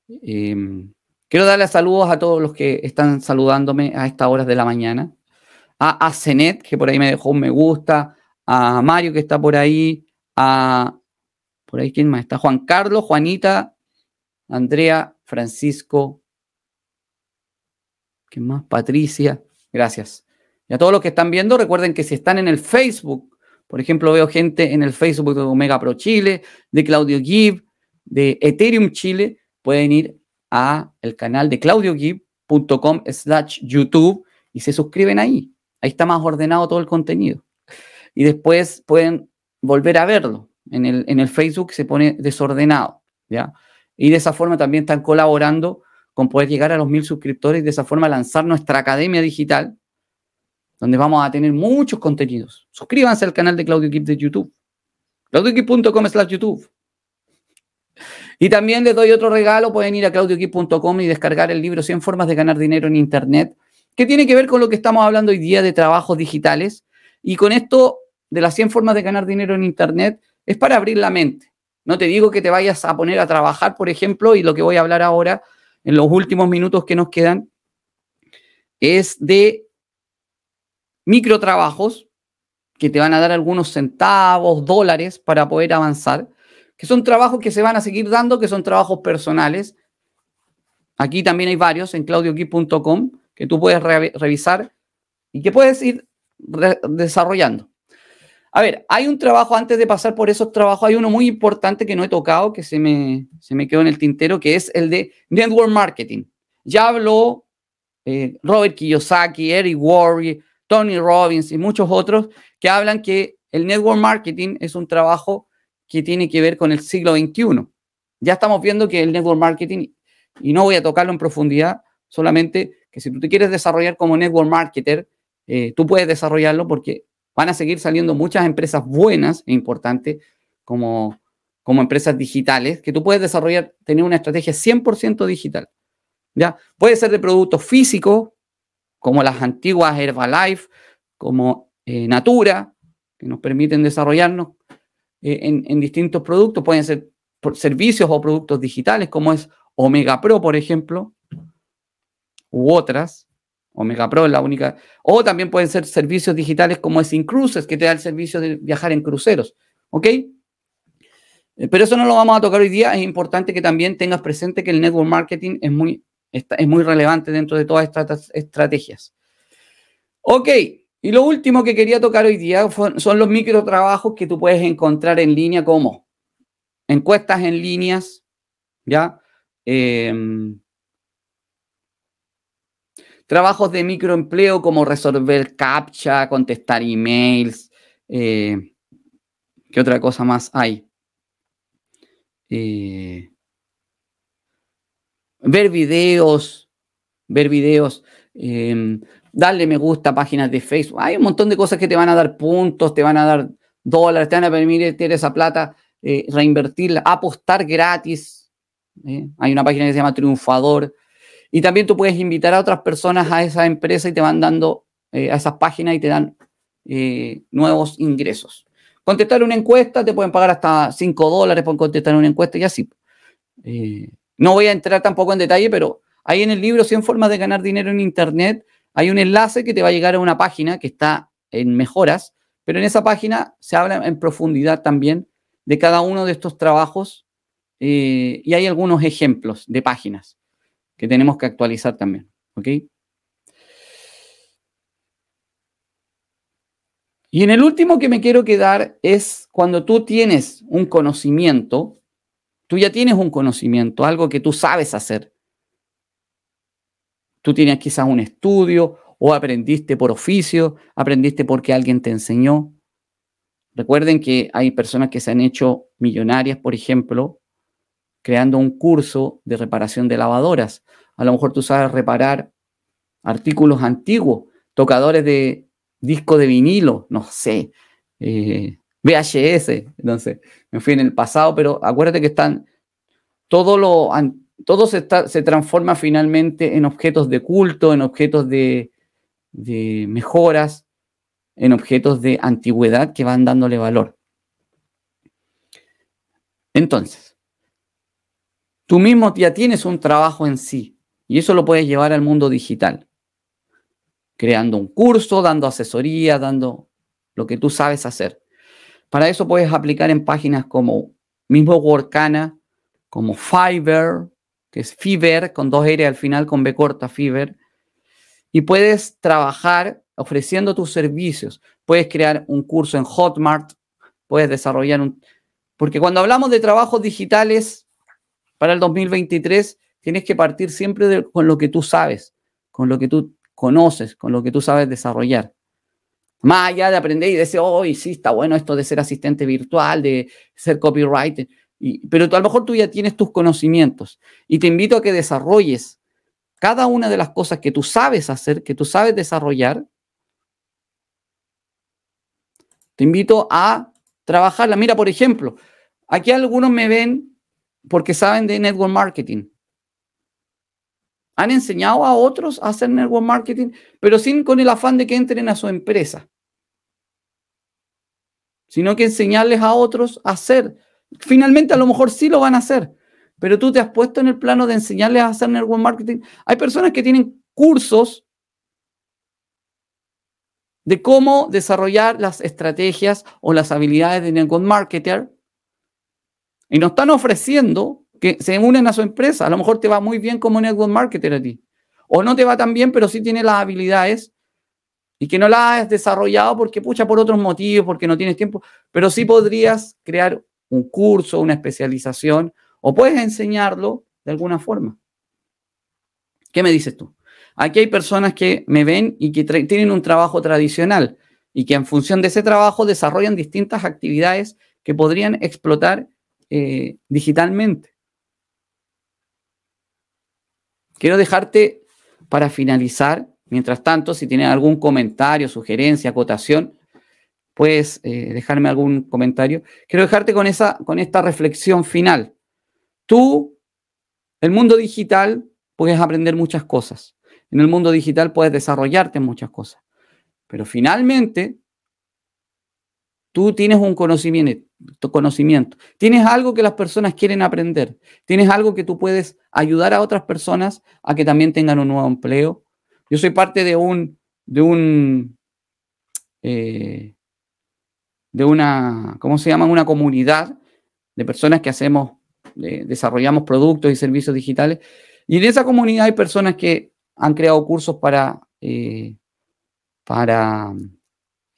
Em, quiero darle saludos a todos los que están saludándome a estas horas de la mañana. A, a que por ahí me dejó un me gusta. A Mario, que está por ahí. A. Por ahí, ¿quién más? Está Juan Carlos, Juanita, Andrea, Francisco. ¿Quién más? Patricia. Gracias. Y a todos los que están viendo, recuerden que si están en el Facebook por ejemplo, veo gente en el Facebook de Omega Pro Chile, de Claudio Gibb, de Ethereum Chile. Pueden ir a el canal de claudiogib.com slash YouTube y se suscriben ahí. Ahí está más ordenado todo el contenido. Y después pueden volver a verlo. En el, en el Facebook se pone desordenado. ¿ya? Y de esa forma también están colaborando con poder llegar a los mil suscriptores y de esa forma lanzar nuestra academia digital donde vamos a tener muchos contenidos. Suscríbanse al canal de Claudio Kip de YouTube. claudiokip.com slash YouTube. Y también les doy otro regalo, pueden ir a claudiokip.com y descargar el libro 100 formas de ganar dinero en Internet, que tiene que ver con lo que estamos hablando hoy día de trabajos digitales. Y con esto de las 100 formas de ganar dinero en Internet, es para abrir la mente. No te digo que te vayas a poner a trabajar, por ejemplo, y lo que voy a hablar ahora, en los últimos minutos que nos quedan, es de microtrabajos que te van a dar algunos centavos, dólares para poder avanzar, que son trabajos que se van a seguir dando, que son trabajos personales. Aquí también hay varios en claudioqui.com que tú puedes revisar y que puedes ir desarrollando. A ver, hay un trabajo antes de pasar por esos trabajos, hay uno muy importante que no he tocado, que se me, se me quedó en el tintero, que es el de network marketing. Ya habló eh, Robert Kiyosaki, Eric Worre, Tony Robbins y muchos otros que hablan que el network marketing es un trabajo que tiene que ver con el siglo XXI. Ya estamos viendo que el network marketing, y no voy a tocarlo en profundidad, solamente que si tú te quieres desarrollar como network marketer, eh, tú puedes desarrollarlo porque van a seguir saliendo muchas empresas buenas e importantes como, como empresas digitales que tú puedes desarrollar, tener una estrategia 100% digital. ¿ya? Puede ser de productos físicos, como las antiguas Herbalife, como eh, Natura, que nos permiten desarrollarnos eh, en, distintos productos. Pueden ser servicios o productos digitales, como es Omega Pro, por ejemplo, u otras. Omega Pro es la única. O también pueden ser servicios digitales como es Incruises, que te da el servicio de viajar en cruceros. ¿Ok? Eh, pero eso no lo vamos a tocar hoy día. Es importante que también tengas presente que el network marketing es muy es muy relevante dentro de todas estas estrategias. Ok, y lo último que quería tocar hoy día son los microtrabajos que tú puedes encontrar en línea como encuestas en líneas, ¿ya? Em, trabajos de microempleo como resolver captcha, contestar emails. Eh, ¿Qué otra cosa más hay? Eh, ver videos, ver videos, em, darle me gusta a páginas de Facebook. Hay un montón de cosas que te van a dar puntos, te van a dar dólares, te van a permitir esa plata eh, reinvertir, apostar gratis. ¿eh? Hay una página que se llama Triunfador. Y también tú puedes invitar a otras personas a esa empresa y te van dando eh, a esas páginas y te dan nuevos ingresos. Contestar una encuesta, te pueden pagar hasta 5 dólares por contestar una encuesta y así. No voy a entrar tampoco en detalle, pero ahí en el libro 100 formas de ganar dinero en Internet hay un enlace que te va a llegar a una página que está en mejoras, pero en esa página se habla en profundidad también de cada uno de estos trabajos eh, y hay algunos ejemplos de páginas que tenemos que actualizar también. ¿Ok? Y en el último que me quiero quedar es cuando tú tienes un conocimiento, tú ya tienes un conocimiento, algo que tú sabes hacer. Tú tienes quizás un estudio o aprendiste por oficio, aprendiste porque alguien te enseñó. Recuerden que hay personas que se han hecho millonarias, por ejemplo, creando un curso de reparación de lavadoras. A lo mejor tú sabes reparar artículos antiguos, tocadores de disco de vinilo, no sé, eh, VHS, entonces me fui en el pasado, pero acuérdate que están todo lo todo se, transforma finalmente en objetos de culto, en objetos de, de mejoras en objetos de antigüedad que van dándole valor. Entonces, tú mismo ya tienes un trabajo en sí y eso lo puedes llevar al mundo digital, creando un curso, dando asesoría, dando lo que tú sabes hacer. Para eso puedes aplicar en páginas como mismo Workana, como Fiverr, que es Fiverr con dos R al final, con B corta, Fiverr, y puedes trabajar ofreciendo tus servicios. Puedes crear un curso en Hotmart, puedes desarrollar un... Porque cuando hablamos de trabajos digitales para el 2023, tienes que partir siempre con lo que tú sabes, con lo que tú conoces, con lo que tú sabes desarrollar. Más allá de aprender y decir, oh, sí, está bueno esto de ser asistente virtual, de ser copywriter, pero tú, a lo mejor tú ya tienes tus conocimientos y te invito a que desarrolles cada una de las cosas que tú sabes hacer, que tú sabes desarrollar, te invito a trabajarla. Mira, por ejemplo, aquí algunos me ven porque saben de network marketing. Han enseñado a otros a hacer network marketing, pero sin con el afán de que entren a su empresa, sino que enseñarles a otros a hacer. Finalmente, a lo mejor sí lo van a hacer, pero tú te has puesto en el plano de enseñarles a hacer network marketing. Hay personas que tienen cursos de cómo desarrollar las estrategias o las habilidades de network marketer y nos están ofreciendo que se unen a su empresa. A lo mejor te va muy bien como network marketer a ti. O no te va tan bien, pero sí tienes las habilidades y que no las has desarrollado porque, pucha, por otros motivos, porque no tienes tiempo, pero sí podrías crear un curso, una especialización o puedes enseñarlo de alguna forma. ¿Qué me dices tú? Aquí hay personas que me ven y que tienen un trabajo tradicional y que en función de ese trabajo desarrollan distintas actividades que podrían explotar eh, digitalmente. Quiero dejarte para finalizar, mientras tanto, si tienes algún comentario, sugerencia, acotación, puedes eh, dejarme algún comentario. Quiero dejarte con, esa, con esta reflexión final. Tú, el mundo digital, puedes aprender muchas cosas. En el mundo digital puedes desarrollarte en muchas cosas. Pero finalmente, tú tienes un conocimiento, conocimiento. Tienes algo que las personas quieren aprender. Tienes algo que tú puedes ayudar a otras personas a que también tengan un nuevo empleo. Yo soy parte de un, de un, eh, de una, ¿cómo se llama? Una comunidad de personas que hacemos desarrollamos productos y servicios digitales. Y en esa comunidad hay personas que han creado cursos para, eh, para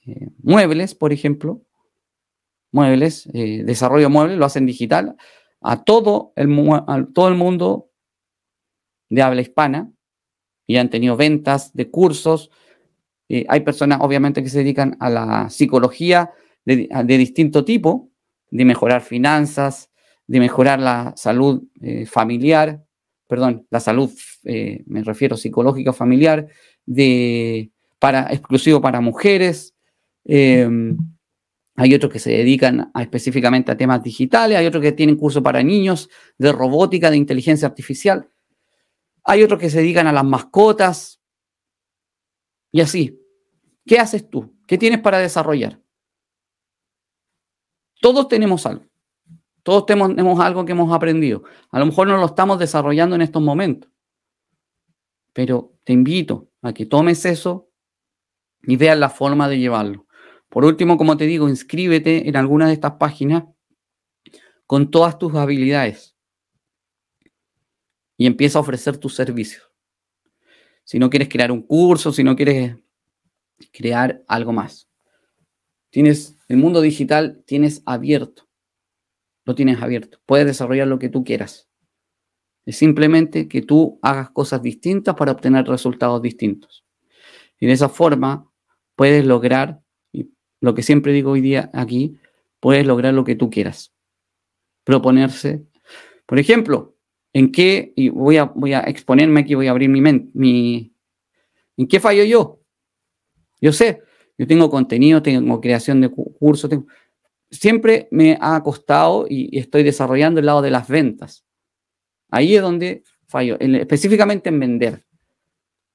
eh, muebles, por ejemplo. Muebles, desarrollo muebles, lo hacen digital a todo el, a todo el mundo de habla hispana y han tenido ventas de cursos. hay personas, obviamente, que se dedican a la psicología de, de distinto tipo, de mejorar finanzas, de mejorar la salud eh, familiar, perdón, la salud, eh, me refiero psicológica familiar, de, para, exclusivo para mujeres. Em, hay otros que se dedican específicamente a temas digitales, hay otros que tienen curso para niños de robótica, de inteligencia artificial, hay otros que se dedican a las mascotas y así. ¿Qué haces tú? ¿Qué tienes para desarrollar? Todos tenemos algo. Todos tenemos algo que hemos aprendido. A lo mejor no lo estamos desarrollando en estos momentos. Pero te invito a que tomes eso y veas la forma de llevarlo. Por último, como te digo, inscríbete en alguna de estas páginas con todas tus habilidades y empieza a ofrecer tus servicios. Si no quieres crear un curso, si no quieres crear algo más. Tienes el mundo digital, tienes abierto. Lo tienes abierto. Puedes desarrollar lo que tú quieras. Es simplemente que tú hagas cosas distintas para obtener resultados distintos. Y de esa forma puedes lograr lo que siempre digo hoy día aquí, puedes lograr lo que tú quieras. Proponerse. Por ejemplo, ¿en qué, y voy a, exponerme aquí, voy a abrir mi mente, mi, ¿en qué fallo yo? Yo sé, yo tengo contenido, tengo creación de cursos, siempre me ha costado y, estoy desarrollando el lado de las ventas. Ahí es donde fallo, específicamente en vender.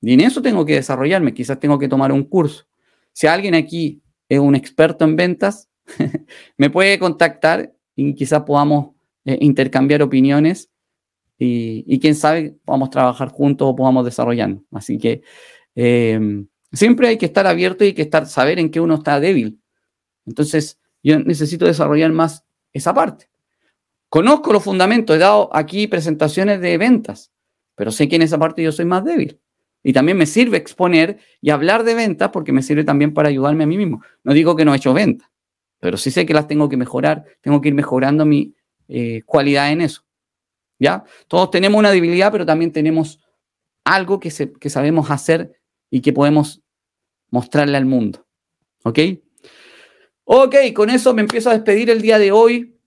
Y en eso tengo que desarrollarme, quizás tengo que tomar un curso. Si alguien aquí es un experto en ventas, <laughs> me puede contactar y quizás podamos eh, intercambiar opiniones y, quién sabe, podamos trabajar juntos o podamos desarrollar. Así que em, siempre hay que estar abierto y hay que estar, saber en qué uno está débil. Entonces, yo necesito desarrollar más esa parte. Conozco los fundamentos, he dado aquí presentaciones de ventas, pero sé que en esa parte yo soy más débil. Y también me sirve exponer y hablar de ventas porque me sirve también para ayudarme a mí mismo. No digo que no he hecho ventas, pero sí sé que las tengo que mejorar, tengo que ir mejorando mi eh, cualidad en eso. ¿Ya? Todos tenemos una debilidad, pero también tenemos algo que, sabemos hacer y que podemos mostrarle al mundo. ¿Ok? Ok, con eso me empiezo a despedir el día de hoy,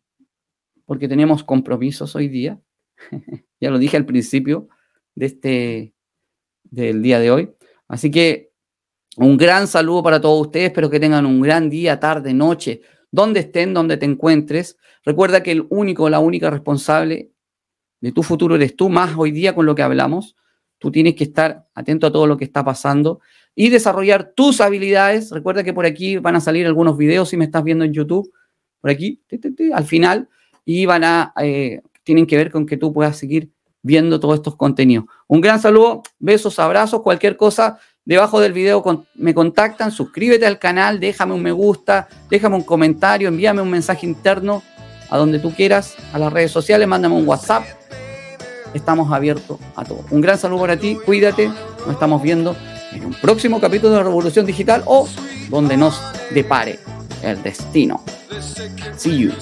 porque tenemos compromisos hoy día. <laughs> ya lo dije al principio de este, del día de hoy. Así que un gran saludo para todos ustedes, espero que tengan un gran día, tarde, noche, donde estén, donde te encuentres. Recuerda que el único, la única responsable de tu futuro eres tú, más hoy día con lo que hablamos. Tú tienes que estar atento a todo lo que está pasando y desarrollar tus habilidades. Recuerda que por aquí van a salir algunos videos si me estás viendo en YouTube, por aquí, al final, y van a, eh, tienen que ver con que tú puedas seguir viendo todos estos contenidos. Un gran saludo, besos, abrazos, cualquier cosa. Debajo del video me contactan, suscríbete al canal, déjame un me gusta, déjame un comentario, envíame un mensaje interno a donde tú quieras, a las redes sociales, mándame un WhatsApp. Estamos abiertos a todo. Un gran saludo para ti, cuídate, nos estamos viendo en un próximo capítulo de Revolución Digital o donde nos depare el destino. See you.